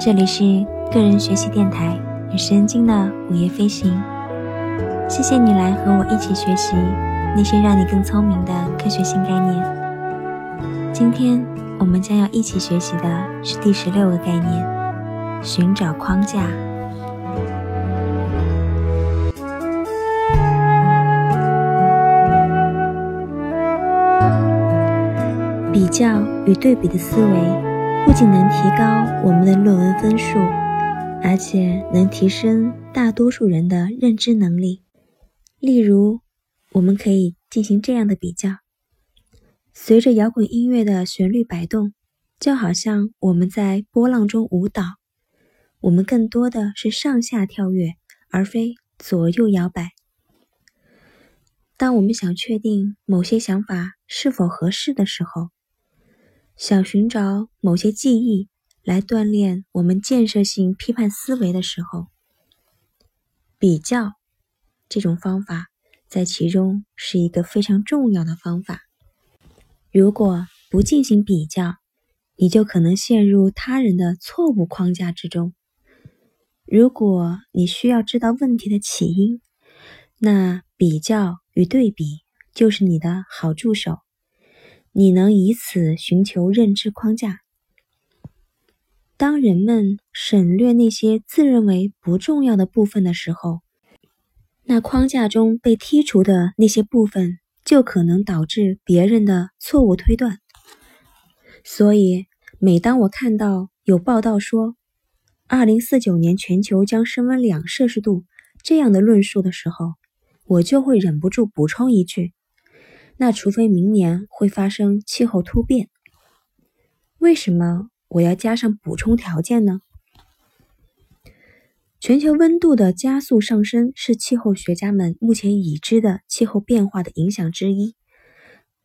这里是个人学习电台与神经的午夜飞行。谢谢你来和我一起学习那些让你更聪明的科学新概念。今天我们将要一起学习的是第十六个概念：寻找框架。比较与对比的思维。不仅能提高我们的论文分数，而且能提升大多数人的认知能力。例如，我们可以进行这样的比较：随着摇滚音乐的旋律摆动，就好像我们在波浪中舞蹈，我们更多的是上下跳跃，而非左右摇摆。当我们想确定某些想法是否合适的时候，想寻找某些记忆来锻炼我们建设性批判思维的时候，比较这种方法在其中是一个非常重要的方法。如果不进行比较，你就可能陷入他人的错误框架之中。如果你需要知道问题的起因，那比较与对比就是你的好助手。你能以此寻求认知框架。当人们省略那些自认为不重要的部分的时候，那框架中被剔除的那些部分就可能导致别人的错误推断。所以，每当我看到有报道说2049年全球将升温两摄氏度这样的论述的时候，我就会忍不住补充一句。那除非明年会发生气候突变，为什么我要加上补充条件呢？全球温度的加速上升是气候学家们目前已知的气候变化的影响之一，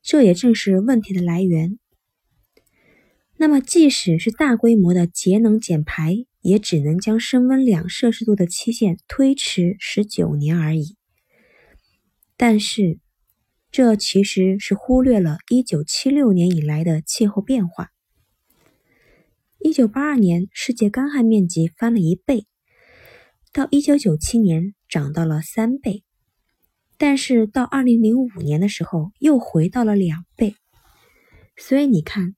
这也正是问题的来源。那么，即使是大规模的节能减排，也只能将升温两摄氏度的期限推迟十九年而已。但是，这其实是忽略了1976年以来的气候变化。1982年，世界干旱面积翻了一倍，到1997年涨到了三倍，但是到2005年的时候又回到了两倍。所以你看，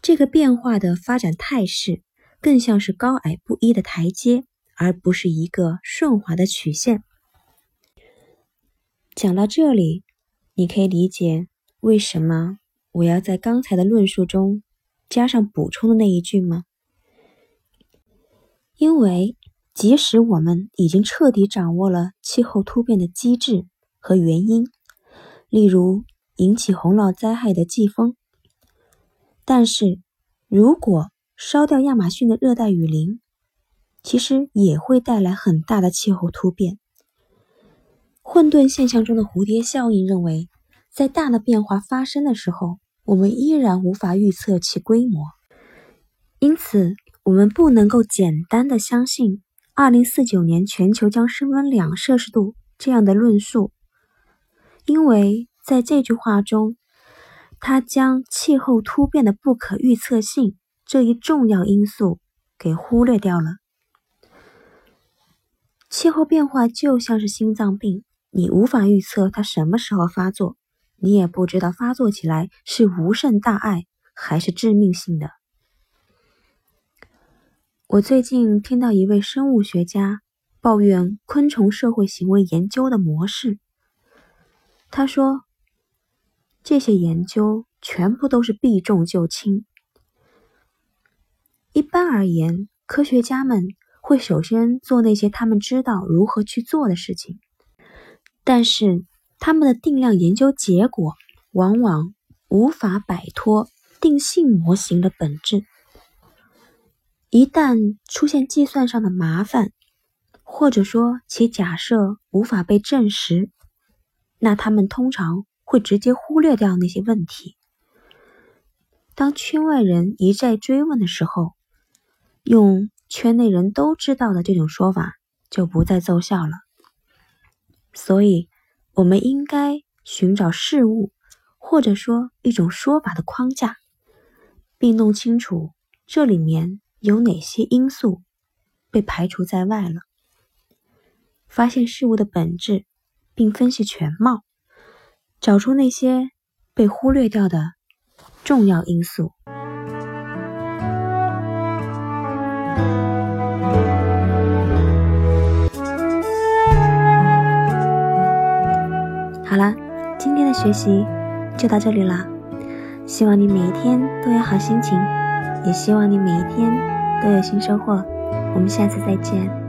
这个变化的发展态势更像是高矮不一的台阶，而不是一个顺滑的曲线。讲到这里。你可以理解为什么我要在刚才的论述中加上补充的那一句吗？因为即使我们已经彻底掌握了气候突变的机制和原因，例如引起洪涝灾害的季风，但是如果烧掉亚马逊的热带雨林，其实也会带来很大的气候突变。混沌现象中的蝴蝶效应认为，在大的变化发生的时候，我们依然无法预测其规模。因此，我们不能够简单的相信2049年全球将升温两摄氏度这样的论述，因为在这句话中，它将气候突变的不可预测性这一重要因素给忽略掉了。气候变化就像是心脏病。你无法预测它什么时候发作，你也不知道发作起来是无甚大碍还是致命性的。我最近听到一位生物学家抱怨昆虫社会行为研究的模式，他说：“这些研究全部都是避重就轻。一般而言，科学家们会首先做那些他们知道如何去做的事情。”但是，他们的定量研究结果往往无法摆脱定性模型的本质。一旦出现计算上的麻烦，或者说其假设无法被证实，那他们通常会直接忽略掉那些问题。当圈外人一再追问的时候，用圈内人都知道的这种说法就不再奏效了。所以，我们应该寻找事物，或者说一种说法的框架，并弄清楚这里面有哪些因素被排除在外了，发现事物的本质，并分析全貌，找出那些被忽略掉的重要因素。好了，今天的学习就到这里啦。希望你每一天都有好心情，也希望你每一天都有新收获。我们下次再见。